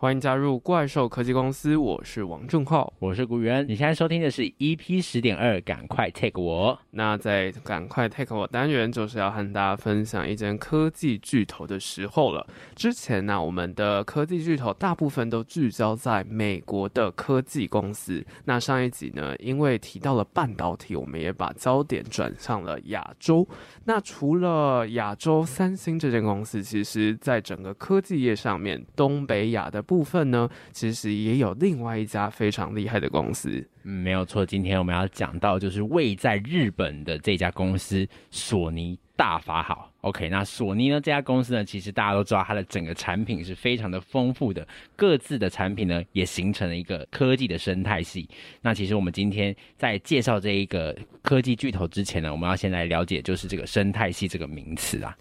欢迎加入怪兽科技公司，我是王正浩，我是古元。你现在收听的是 EP 十点二，赶快 take 我。那在赶快 take 我单元，就是要和大家分享一间科技巨头的时候了。之前呢、我们的科技巨头大部分都聚焦在美国的科技公司。那上一集呢，因为提到了半导体，我们也把焦点转向了亚洲。那除了亚洲三星这间公司，其实在整个科技业上面，东北亚的。部分呢，其实也有另外一家非常厉害的公司。嗯，没有错。今天我们要讲到就是位在日本的这家公司索尼大法好。OK，那索尼呢这家公司呢，其实大家都知道它的整个产品是非常的丰富的，各自的产品呢也形成了一个科技的生态系。那其实我们今天在介绍这一个科技巨头之前呢，我们要先来了解就是这个生态系这个名词啊。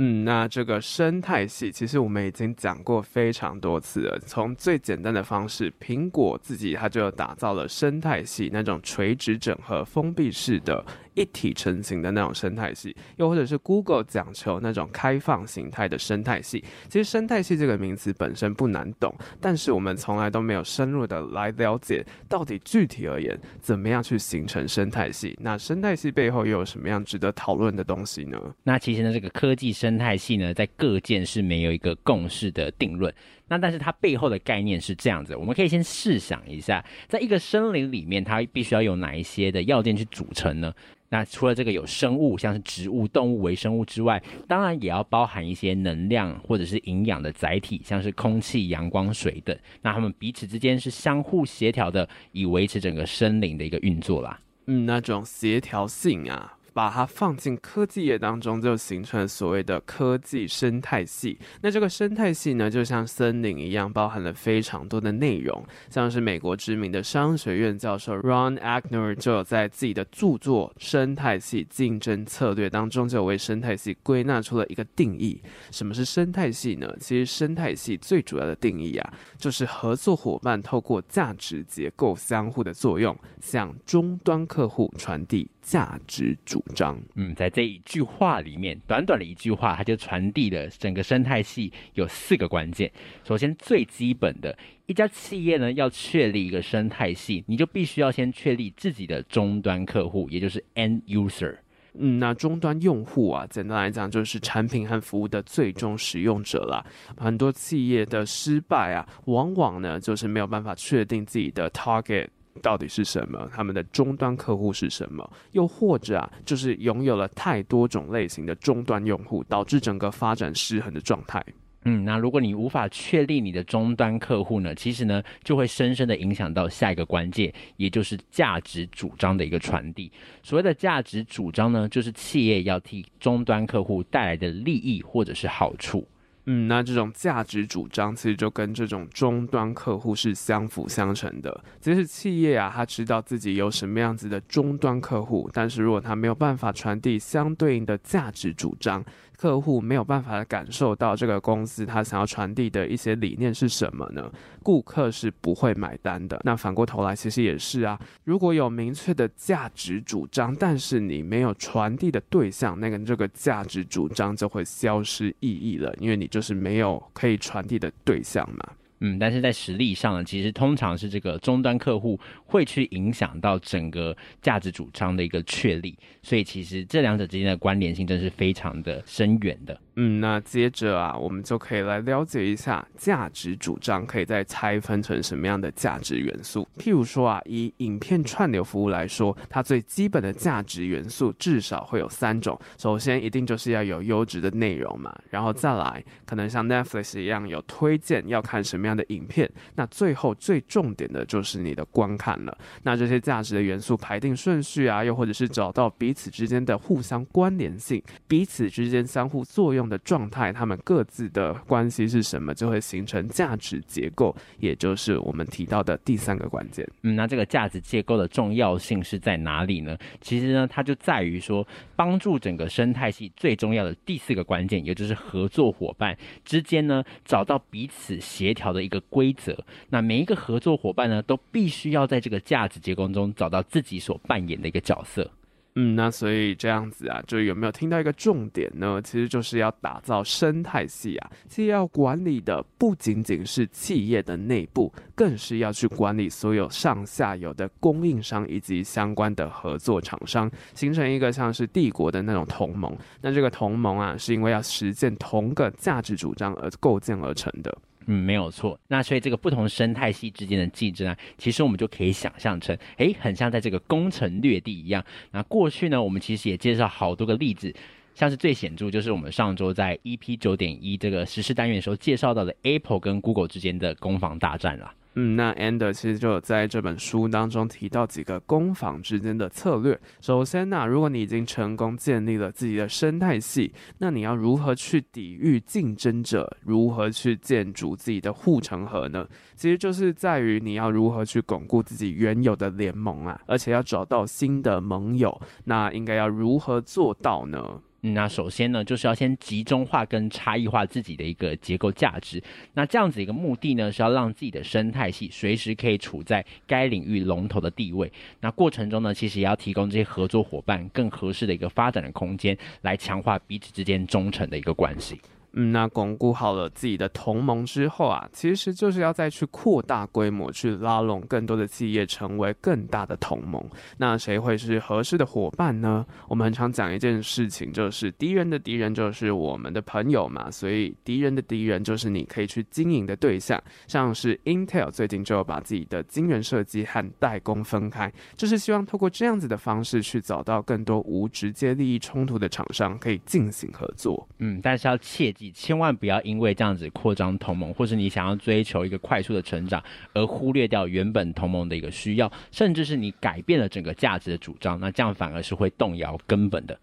嗯，那这个生态系其实我们已经讲过非常多次了。从最简单的方式，苹果自己它就打造了生态系，那种垂直整合、封闭式的。一体成型的那种生态系，又或者是 Google 讲求那种开放形态的生态系。其实生态系这个名词本身不难懂，但是我们从来都没有深入的来了解到底具体而言怎么样去形成生态系。那生态系背后又有什么样值得讨论的东西呢？那其实呢，这个科技生态系呢，在各界是没有一个共识的定论。那但是它背后的概念是这样子，我们可以先试想一下，在一个森林里面，它必须要有哪一些的要件去组成呢？那除了这个有生物，像是植物、动物、微生物之外，当然也要包含一些能量或者是营养的载体，像是空气、阳光、水等。那它们彼此之间是相互协调的，以维持整个森林的一个运作啦。嗯，那种协调性啊。把它放进科技业当中，就形成了所谓的科技生态系。那这个生态系呢，就像森林一样，包含了非常多的内容。像是美国知名的商学院教授 Ron Ackner 就有在自己的著作《生态系竞争策略》当中，就为生态系归纳出了一个定义。什么是生态系呢？其实生态系最主要的定义啊，就是合作伙伴透过价值结构相互的作用，向终端客户传递。价值主张，嗯，在这一句话里面，短短的一句话，它就传递了整个生态系有四个关键。首先，最基本的一家企业呢，要确立一个生态系，你就必须要先确立自己的终端客户，也就是 end user。嗯，那终端用户啊，简单来讲就是产品和服务的最终使用者啦。很多企业的失败啊，往往呢就是没有办法确定自己的 target。到底是什么？他们的终端客户是什么？又或者啊，就是拥有了太多种类型的终端用户，导致整个发展失衡的状态。嗯，那如果你无法确立你的终端客户呢，其实呢就会深深的影响到下一个关键，也就是价值主张的一个传递。所谓的价值主张呢，就是企业要替终端客户带来的利益或者是好处。嗯，那这种价值主张其实就跟这种终端客户是相辅相成的。即使企业啊，他知道自己有什么样子的终端客户，但是如果他没有办法传递相对应的价值主张，客户没有办法感受到这个公司他想要传递的一些理念是什么呢？顾客是不会买单的。那反过头来，其实也是啊。如果有明确的价值主张，但是你没有传递的对象，那个这个价值主张就会消失意义了，因为你就是没有可以传递的对象嘛。嗯，但是在实力上呢，其实通常是这个终端客户会去影响到整个价值主张的一个确立，所以其实这两者之间的关联性真是非常的深远的。嗯，那接着啊，我们就可以来了解一下价值主张可以再拆分成什么样的价值元素。譬如说啊，以影片串流服务来说，它最基本的价值元素至少会有三种。首先，一定就是要有优质的内容嘛，然后再来，可能像 Netflix 一样有推荐要看什么样的影片。那最后最重点的就是你的观看了。那这些价值的元素排定顺序啊，又或者是找到彼此之间的互相关联性，彼此之间相互作用的状态，他们各自的关系是什么，就会形成价值结构，也就是我们提到的第三个关键。嗯，那这个价值结构的重要性是在哪里呢？其实呢，它就在于说，帮助整个生态系最重要的第四个关键，也就是合作伙伴之间呢，找到彼此协调的一个规则。那每一个合作伙伴呢，都必须要在这个价值结构中找到自己所扮演的一个角色。嗯，那所以这样子啊，就有没有听到一个重点呢？其实就是要打造生态系啊，其实要管理的不仅仅是企业的内部，更是要去管理所有上下游的供应商以及相关的合作厂商，形成一个像是帝国的那种同盟。那这个同盟啊，是因为要实践同个价值主张而构建而成的。嗯，没有错。那所以这个不同生态系之间的竞争啊，其实我们就可以想象成，诶，很像在这个攻城略地一样。那过去呢，我们其实也介绍好多个例子，像是最显著就是我们上周在 EP 九点一这个实施单元的时候介绍到的 Apple 跟 Google 之间的攻防大战了。嗯，那 Ander 其实就在这本书当中提到几个攻防之间的策略。首先呢，如果你已经成功建立了自己的生态系，那你要如何去抵御竞争者？如何去建筑自己的护城河呢？其实就是在于你要如何去巩固自己原有的联盟啊，而且要找到新的盟友。那应该要如何做到呢？那首先呢，就是要先集中化跟差异化自己的一个结构价值。那这样子一个目的呢，是要让自己的生态系随时可以处在该领域龙头的地位。那过程中呢，其实也要提供这些合作伙伴更合适的一个发展的空间，来强化彼此之间忠诚的一个关系。嗯，那巩固好了自己的同盟之后啊，其实就是要再去扩大规模，去拉拢更多的企业，成为更大的同盟。那谁会是合适的伙伴呢？我们很常讲一件事情，就是敌人的敌人就是我们的朋友嘛。所以敌人的敌人就是你可以去经营的对象。像是 Intel 最近就把自己的晶圆设计和代工分开，就是希望透过这样子的方式去找到更多无直接利益冲突的厂商，可以进行合作。嗯，但是要切。你千万不要因为这样子扩张同盟，或是你想要追求一个快速的成长，而忽略掉原本同盟的一个需要，甚至是你改变了整个价值的主张，那这样反而是会动摇根本的。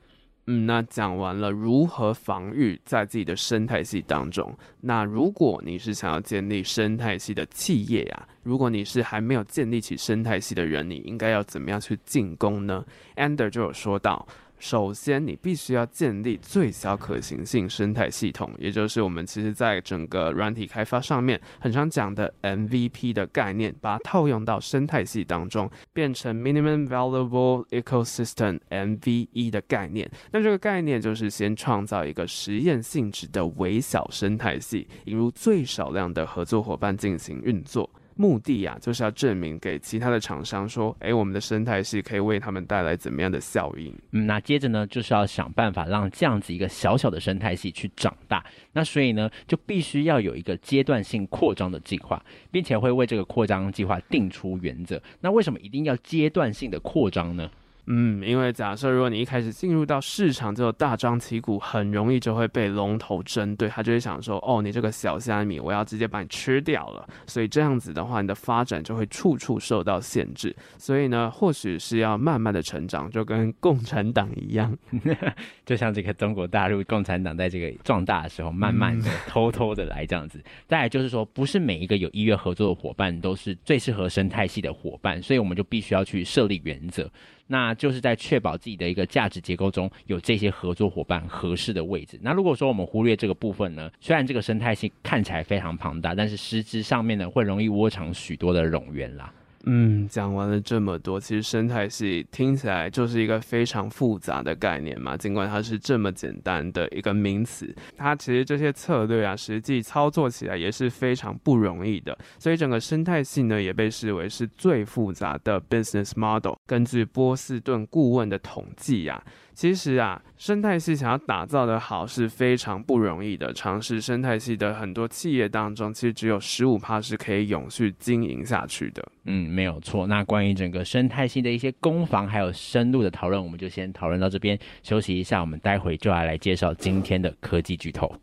嗯，那讲完了如何防御在自己的生态系当中，那如果你是想要建立生态系的企业呀、如果你是还没有建立起生态系的人，你应该要怎么样去进攻呢？Ander 就有说到。首先，你必须要建立最小可行性生态系统，也就是我们其实在整个软体开发上面很常讲的 MVP 的概念，把它套用到生态系当中，变成 Minimum Valuable Ecosystem MVE 的概念。那这个概念就是先创造一个实验性质的微小生态系，引入最少量的合作伙伴进行运作。目的呀、啊，就是要证明给其他的厂商说，诶，我们的生态系可以为他们带来怎么样的效应？嗯，那接着呢，就是要想办法让这样子一个小小的生态系去长大。那所以呢，就必须要有一个阶段性扩张的计划，并且会为这个扩张计划定出原则。那为什么一定要阶段性的扩张呢？嗯，因为假设如果你一开始进入到市场就大张旗鼓，很容易就会被龙头针对，他就会想说，哦，你这个小虾米，我要直接把你吃掉了。所以这样子的话，你的发展就会处处受到限制。所以呢，或许是要慢慢的成长，就跟共产党一样，就像这个中国大陆共产党在这个壮大的时候，慢慢的、偷偷的来这样子。再来就是说，不是每一个有意愿合作的伙伴都是最适合生态系的伙伴，所以我们就必须要去设立原则。那就是在确保自己的一个价值结构中有这些合作伙伴合适的位置。那如果说我们忽略这个部分呢，虽然这个生态系看起来非常庞大，但是实质上面呢，会容易窝藏许多的冗员啦。嗯，讲完了这么多，其实生态系听起来就是一个非常复杂的概念嘛。尽管它是这么简单的一个名词，它其实这些策略啊，实际操作起来也是非常不容易的。所以整个生态系呢，也被视为是最复杂的 business model。根据波士顿顾问的统计呀、啊。其实啊，生态系想要打造的好是非常不容易的。尝试生态系的很多企业当中，其实只有十五趴是可以永续经营下去的。嗯，没有错。那关于整个生态系的一些攻防，还有深度的讨论，我们就先讨论到这边，休息一下。我们待会就要来介绍今天的科技巨头。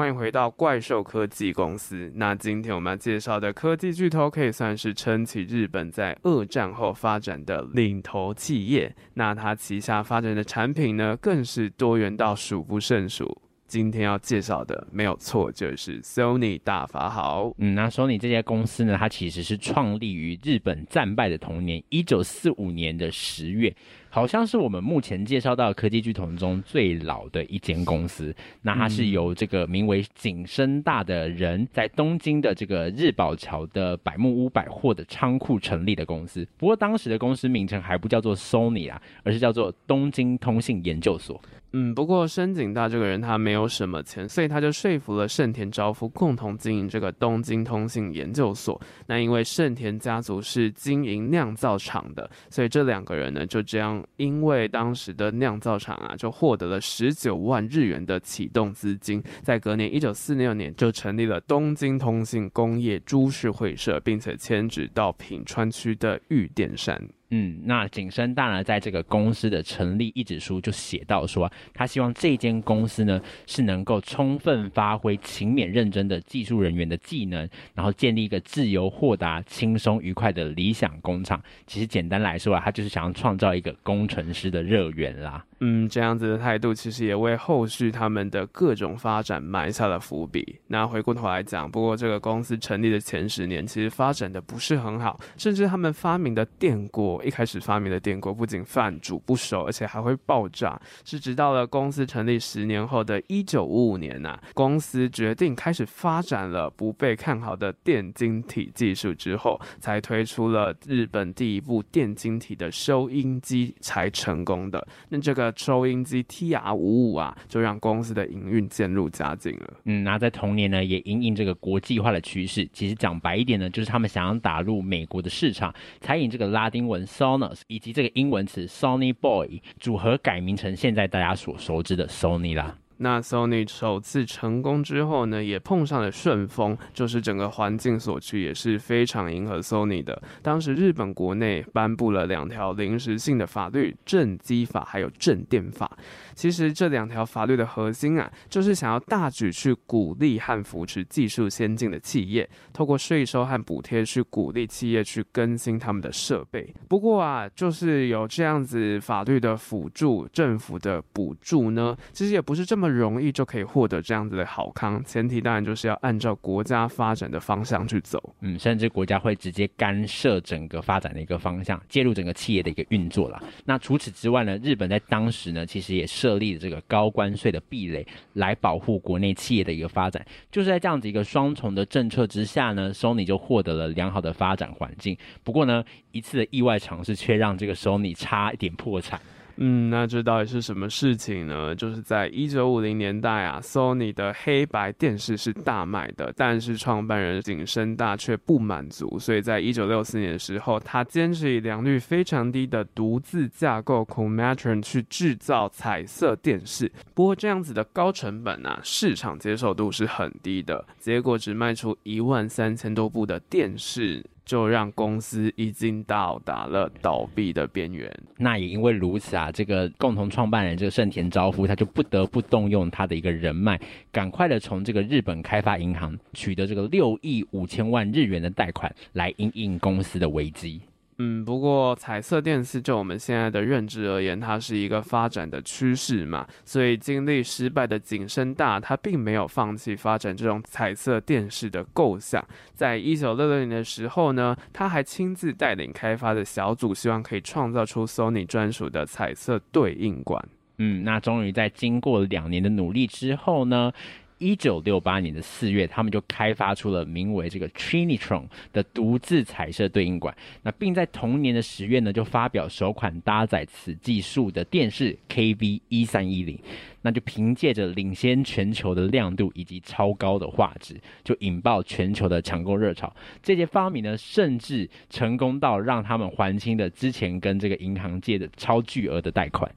欢迎回到怪兽科技公司。那今天我们要介绍的科技巨头，可以算是撑起日本在二战后发展的领头企业。那它旗下发展的产品呢，更是多元到数不胜数。今天要介绍的没有错，就是 Sony 大法好。嗯，那 Sony 这家公司呢，它其实是创立于日本战败的同年，一九四五年的十月。好像是我们目前介绍到的科技巨头中最老的一间公司。那它是由这个名为景深大的人在东京的这个日宝桥的百木屋百货的仓库成立的公司。不过当时的公司名称还不叫做 Sony 啊，而是叫做东京通信研究所。嗯，不过深井大这个人他没有什么钱，所以他就说服了盛田昭夫共同经营这个东京通信研究所。那因为盛田家族是经营酿造厂的，所以这两个人呢就这样，因为当时的酿造厂啊就获得了十九万日元的启动资金，在隔年一九四六年就成立了东京通信工业株式会社，并且迁址到品川区的玉殿山。嗯，那景深大呢，在这个公司的成立一纸书就写到说，他希望这间公司呢是能够充分发挥勤勉认真的技术人员的技能，然后建立一个自由豁达、轻松愉快的理想工厂。其实简单来说啊，他就是想要创造一个工程师的乐园啦。嗯，这样子的态度其实也为后续他们的各种发展埋下了伏笔。那回过头来讲，不过这个公司成立的前十年，其实发展的不是很好，甚至他们发明的电锅。一开始发明的电锅不仅饭煮不熟，而且还会爆炸。是直到了公司成立十年后的一九五五年呐、公司决定开始发展了不被看好的电晶体技术之后，才推出了日本第一部电晶体的收音机才成功的。那这个收音机 TR 五五啊，就让公司的营运渐入佳境了。嗯，那在同年呢，也因应这个国际化的趋势，其实讲白一点呢，就是他们想要打入美国的市场，才引这个拉丁文。Sonos 以及这个英文词 Sony Boy 组合改名成现在大家所熟知的 Sony 啦。那 Sony 首次成功之后呢，也碰上了顺风，就是整个环境所趋也是非常迎合 Sony 的。当时日本国内颁布了两条临时性的法律，正机法还有正电法。其实这两条法律的核心啊，就是想要大举去鼓励和扶持技术先进的企业，透过税收和补贴去鼓励企业去更新他们的设备。不过啊，就是有这样子法律的辅助，政府的补助呢，其实也不是这么。容易就可以获得这样子的好康，前提当然就是要按照国家发展的方向去走，嗯，甚至国家会直接干涉整个发展的一个方向，介入整个企业的一个运作了。那除此之外呢，日本在当时呢，其实也设立了这个高关税的壁垒，来保护国内企业的一个发展。就是在这样子一个双重的政策之下呢，Sony 就获得了良好的发展环境。不过呢，一次的意外尝试却让这个 Sony 差一点破产。嗯，那这到底是什么事情呢？就是在一九五零年代啊，Sony 的黑白电视是大卖的，但是创办人井深大却不满足，所以在一九六四年的时候，他坚持以良率非常低的独自架构 Comatron 去制造彩色电视。不过这样子的高成本啊，市场接受度是很低的，结果只卖出一万三千多部的电视。就让公司已经到达了倒闭的边缘。那也因为如此啊，这个共同创办人这个盛田昭夫，他就不得不动用他的一个人脉，赶快的从这个日本开发银行取得这个六亿五千万日元的贷款，来因应公司的危机。嗯，不过彩色电视就我们现在的认知而言，它是一个发展的趋势嘛，所以经历失败的景深大，他并没有放弃发展这种彩色电视的构想。在一九六六年的时候呢，他还亲自带领开发的小组，希望可以创造出 Sony 专属的彩色对应管。嗯，那终于在经过两年的努力之后呢，一九六八年的四月，他们就开发出了名为这个 Trinitron 的独自彩色对应管。那并在同年的十月呢，就发表首款搭载此技术的电视 KV 一三一零。那就凭借着领先全球的亮度以及超高的画质，就引爆全球的抢购热潮。这些发明呢，甚至成功到让他们还清了之前跟这个银行借的超巨额的贷款。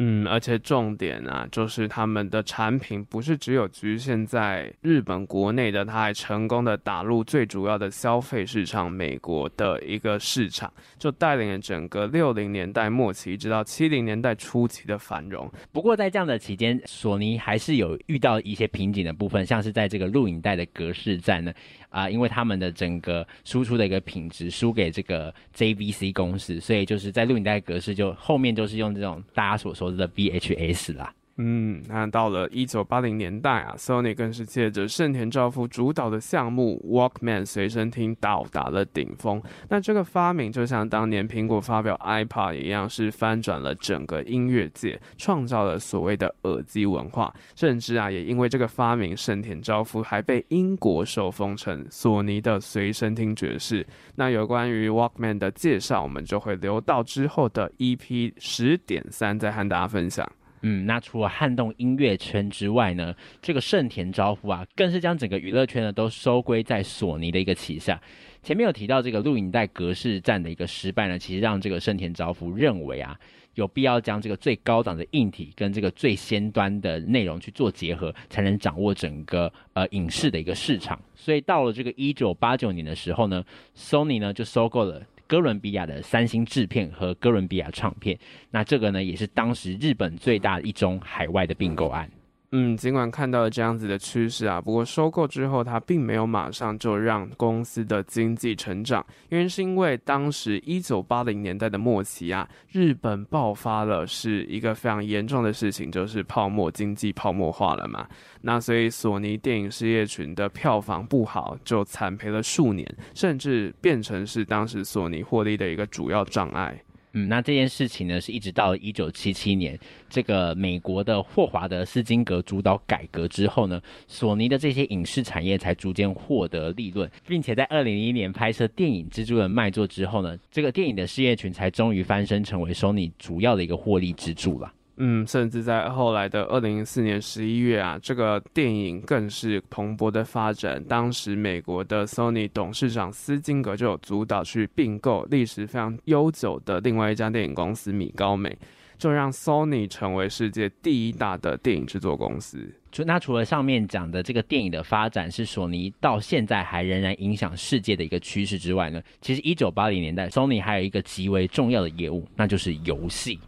嗯，而且重点啊，就是他们的产品不是只有局限在日本国内的，他还成功的打入最主要的消费市场——美国的一个市场，就带领了整个六零年代末期直到七零年代初期的繁荣。不过在这样的期间，索尼还是有遇到一些瓶颈的部分，像是在这个录影带的格式战呢。啊、因为他们的整个输出的一个品质输给这个 JVC 公司，所以就是在录影带格式就后面就是用这种大家所说的 BHS 啦。嗯，那到了一九八零年代啊，Sony 更是借着盛田昭夫主导的项目 Walkman 随身听到达了顶峰。那这个发明就像当年苹果发表 iPod 一样，是翻转了整个音乐界，创造了所谓的耳机文化。甚至啊，也因为这个发明，盛田昭夫还被英国受封成索尼的随身听爵士。那有关于 Walkman 的介绍，我们就会留到之后的 EP 十点三再和大家分享。嗯，那除了撼动音乐圈之外呢，这个盛田昭夫啊，更是将整个娱乐圈呢都收归在索尼的一个旗下。前面有提到这个录影带格式战的一个失败呢，其实让这个盛田昭夫认为啊，有必要将这个最高档的硬体跟这个最先端的内容去做结合，才能掌握整个呃影视的一个市场。所以到了这个一九八九年的时候呢，Sony 呢就收购了。哥伦比亚的三星制片和哥伦比亚唱片，那这个呢也是当时日本最大的一宗海外的并购案。嗯，尽管看到了这样子的趋势啊，不过收购之后，它并没有马上就让公司的经济成长。原因是因为当时一九八零年代的末期啊，日本爆发了是一个非常严重的事情，就是泡沫经济泡沫化了嘛。那所以索尼电影事业群的票房不好，就惨赔了数年，甚至变成是当时索尼获利的一个主要障碍。嗯，那这件事情呢，是一直到一九七七年，这个美国的霍华德斯金格主导改革之后呢，索尼的这些影视产业才逐渐获得利润，并且在二零零一年拍摄电影《蜘蛛人》卖座之后呢，这个电影的事业群才终于翻身成为索尼主要的一个获利支柱了。嗯，甚至在后来的二零零四年十一月啊，这个电影更是蓬勃的发展。当时美国的 Sony 董事长斯金格就有主导去并购历史非常悠久的另外一家电影公司米高美，就让 Sony 成为世界第一大的电影制作公司。除那除了上面讲的这个电影的发展是索尼到现在还仍然影响世界的一个趋势之外呢，其实一九八零年代 Sony 还有一个极为重要的业务，那就是游戏。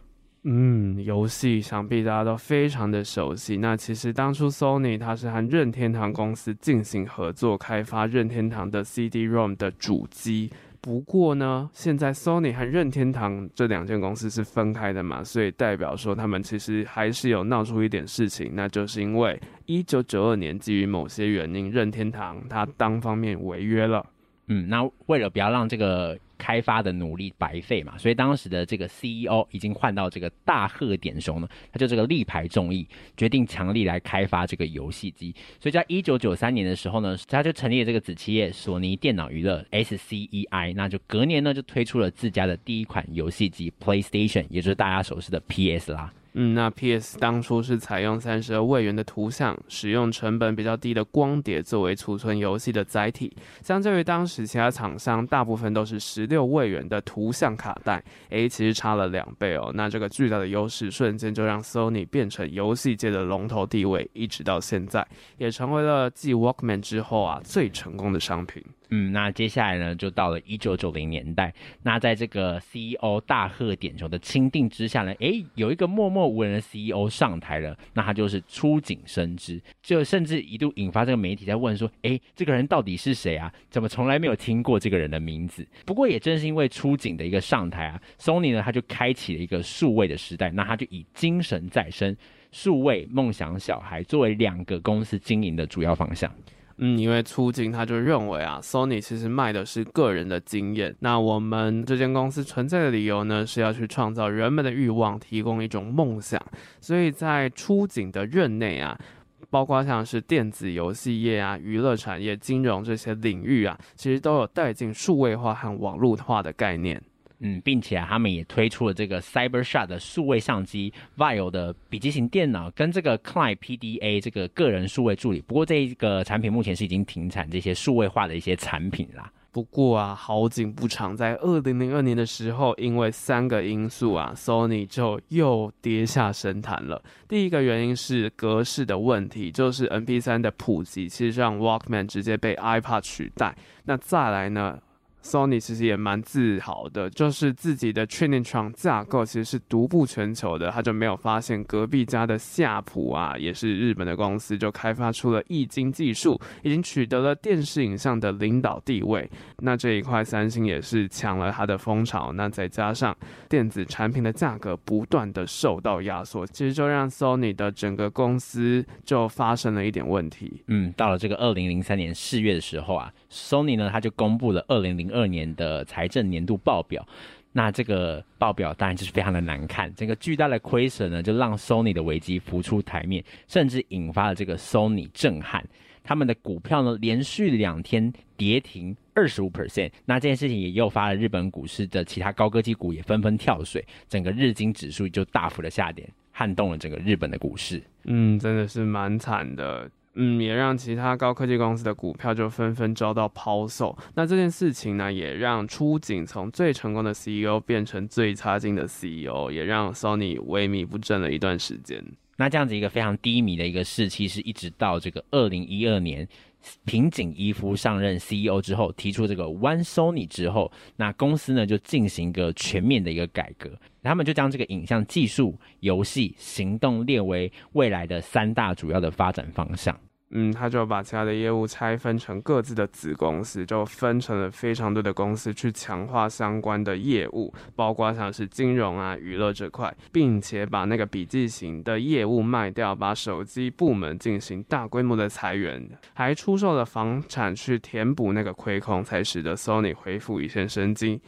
嗯，游戏想必大家都非常的熟悉。那其实当初 Sony 它是和任天堂公司进行合作，开发任天堂的 CD-ROM 的主机。不过呢，现在 Sony 和任天堂这两间公司是分开的嘛，所以代表说他们其实还是有闹出一点事情。那就是因为一九九二年基于某些原因，任天堂它单方面违约了。嗯，那为了不要让这个。开发的努力白费嘛，所以当时的这个 CEO 已经换到这个大贺典雄呢，他就这个力排众议，决定强力来开发这个游戏机。所以在一九九三年的时候呢，他就成立了这个子企业索尼电脑娱乐 SCEI，那就隔年呢就推出了自家的第一款游戏机 PlayStation，也就是大家熟悉的 PS 啦。嗯，那 PS 当初是采用三十二位元的图像，使用成本比较低的光碟作为储存游戏的载体，相较于当时其他厂商大部分都是十六位元的图像卡带，诶，其实差了两倍哦。那这个巨大的优势瞬间就让 Sony 变成游戏界的龙头地位，一直到现在也成为了继 Walkman 之后啊最成功的商品。嗯，那接下来呢，就到了一九九零年代。那在这个 CEO 大贺点球的钦定之下呢，诶，有一个默默无闻的 CEO 上台了，那他就是出井伸之。就甚至一度引发这个媒体在问说，诶，这个人到底是谁啊？怎么从来没有听过这个人的名字？不过也正是因为出井的一个上台啊，Sony 呢，他就开启了一个数位的时代。那他就以精神再生、数位梦想小孩作为两个公司经营的主要方向。嗯，因为出井他就认为啊，Sony 其实卖的是个人的经验。那我们这间公司存在的理由呢，是要去创造人们的欲望，提供一种梦想。所以在出井的任内啊，包括像是电子游戏业啊、娱乐产业、金融这些领域啊，其实都有带进数位化和网络化的概念。嗯，并且，他们也推出了这个 CyberShot 的数位相机 Vio 的笔记型电脑，跟这个 Klein PDA 这个个人数位助理。不过这一个产品目前是已经停产这些数位化的一些产品啦。不过啊，好景不长，在二零零二年的时候，因为三个因素啊，Sony 就又跌下神坛了。第一个原因是格式的问题，就是 MP3 的普及，其实让 Walkman 直接被 iPod 取代。那再来呢？Sony 其实也蛮自豪的，就是自己的 Trinitron 架构其实是独步全球的，他就没有发现隔壁家的夏普啊，也是日本的公司，就开发出了液晶技术，已经取得了电视影像的领导地位。那这一块三星也是抢了他的风潮，那再加上电子产品的价格不断的受到压缩，其实就让 Sony 的整个公司就发生了一点问题。嗯，到了这个二零零三年四月的时候啊，Sony 呢，他就公布了二零零二年的财政年度报表，那这个报表当然就是非常的难看，这个巨大的亏损呢，就让 Sony 的危机浮出台面，甚至引发了这个 Sony 震撼，他们的股票呢连续两天跌停二十五 percent，那这件事情也诱发了日本股市的其他高科技股也纷纷跳水，整个日经指数就大幅的下跌，撼动了整个日本的股市。嗯，真的是蛮惨的。嗯，也让其他高科技公司的股票就纷纷遭到抛售。那这件事情呢，也让出井从最成功的 CEO 变成最差劲的 CEO，也让 Sony 萎靡不振了一段时间。那这样子一个非常低迷的一个时期，是一直到这个二零一二年，平井一夫上任 CEO 之后，提出这个 One Sony 之后，那公司呢就进行一个全面的一个改革。他们就将这个影像技术、游戏、行动列为未来的三大主要的发展方向。嗯，他就把其他的业务拆分成各自的子公司，就分成了非常多的公司去强化相关的业务，包括像是金融啊、娱乐这块，并且把那个笔记型的业务卖掉，把手机部门进行大规模的裁员，还出售了房产去填补那个亏空，才使得 Sony 恢复一线生机。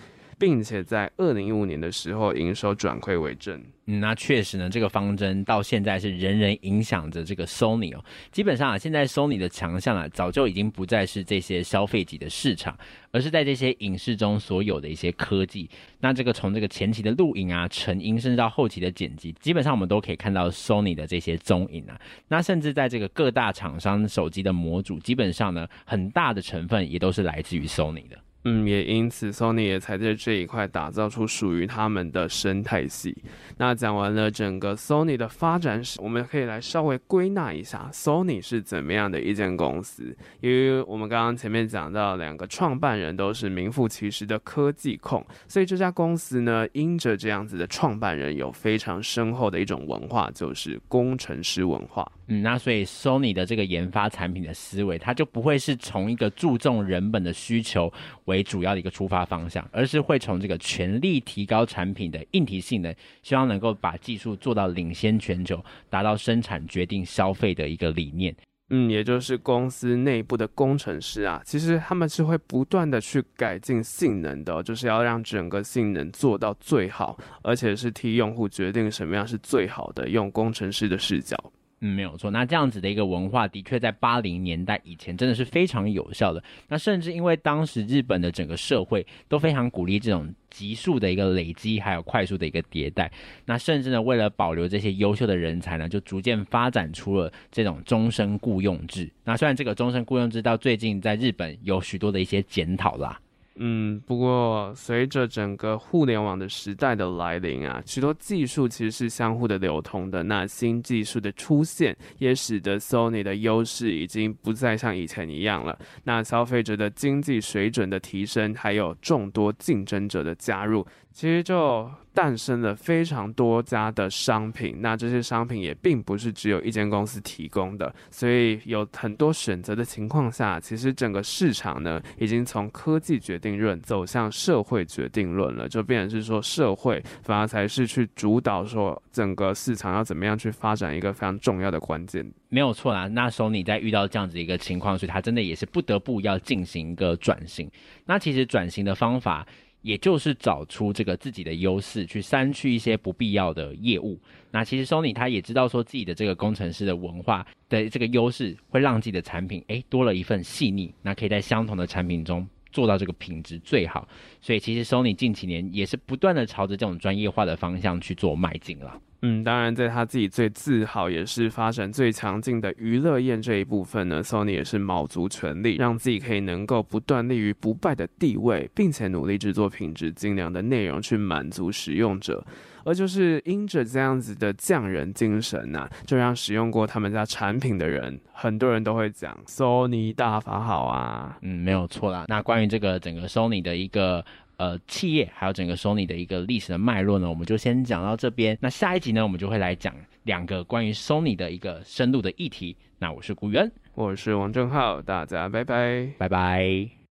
并且在二零一五年的时候，营收转亏为正。嗯，那确实呢，这个方针到现在是人人影响着这个 Sony 哦。基本上啊，现在 Sony 的强项啊，早就已经不再是这些消费级的市场，而是在这些影视中所有的一些科技。那这个从这个前期的录影啊、成音，甚至到后期的剪辑，基本上我们都可以看到 Sony 的这些踪影啊。那甚至在这个各大厂商手机的模组，基本上呢，很大的成分也都是来自于 Sony 的。嗯，也因此，Sony 也才在这一块打造出属于他们的生态系。那讲完了整个 Sony 的发展史，我们可以来稍微归纳一下，Sony 是怎么样的一间公司？因为我们刚刚前面讲到，两个创办人都是名副其实的科技控，所以这家公司呢，因着这样子的创办人有非常深厚的一种文化，就是工程师文化。嗯，那所以 Sony 的这个研发产品的思维，它就不会是从一个注重人本的需求为主要的一个出发方向，而是会从这个全力提高产品的硬体性能，希望能够把技术做到领先全球，达到生产决定消费的一个理念。嗯，也就是公司内部的工程师啊，其实他们是会不断的去改进性能的，就是要让整个性能做到最好，而且是替用户决定什么样是最好的，用工程师的视角。嗯，没有错。那这样子的一个文化，的确在八零年代以前真的是非常有效的。那甚至因为当时日本的整个社会都非常鼓励这种急速的一个累积，还有快速的一个迭代。那甚至呢，为了保留这些优秀的人才呢，就逐渐发展出了这种终身雇佣制。那虽然这个终身雇佣制到最近在日本有许多的一些检讨啦。嗯，不过随着整个互联网的时代的来临啊，许多技术其实是相互的流通的。那新技术的出现，也使得 Sony 的优势已经不再像以前一样了。那消费者的经济水准的提升，还有众多竞争者的加入。其实就诞生了非常多家的商品，那这些商品也并不是只有一间公司提供的，所以有很多选择的情况下，其实整个市场呢，已经从科技决定论走向社会决定论了，就变成是说社会反而才是去主导说整个市场要怎么样去发展一个非常重要的关键。没有错啦，那时候你在遇到这样子一个情况，所以他真的也是不得不要进行一个转型。那其实转型的方法。也就是找出这个自己的优势，去删去一些不必要的业务。那其实 Sony 他也知道说自己的这个工程师的文化的这个优势，会让自己的产品诶多了一份细腻。那可以在相同的产品中做到这个品质最好。所以其实 Sony 近几年也是不断的朝着这种专业化的方向去做迈进了。嗯，当然，在他自己最自豪也是发展最强劲的娱乐业这一部分呢，Sony 也是卯足全力，让自己可以能够不断立于不败的地位，并且努力制作品质精良的内容去满足使用者。而就是因着这样子的匠人精神呐、就让使用过他们家产品的人，很多人都会讲 Sony 大法好啊。嗯，没有错啦。那关于这个整个 Sony 的一个呃企业，还有整个 Sony 的一个历史的脉络呢，我们就先讲到这边。那下一集呢，我们就会来讲两个关于 Sony 的一个深度的议题。那我是古元，我是王正浩，大家拜拜，拜拜。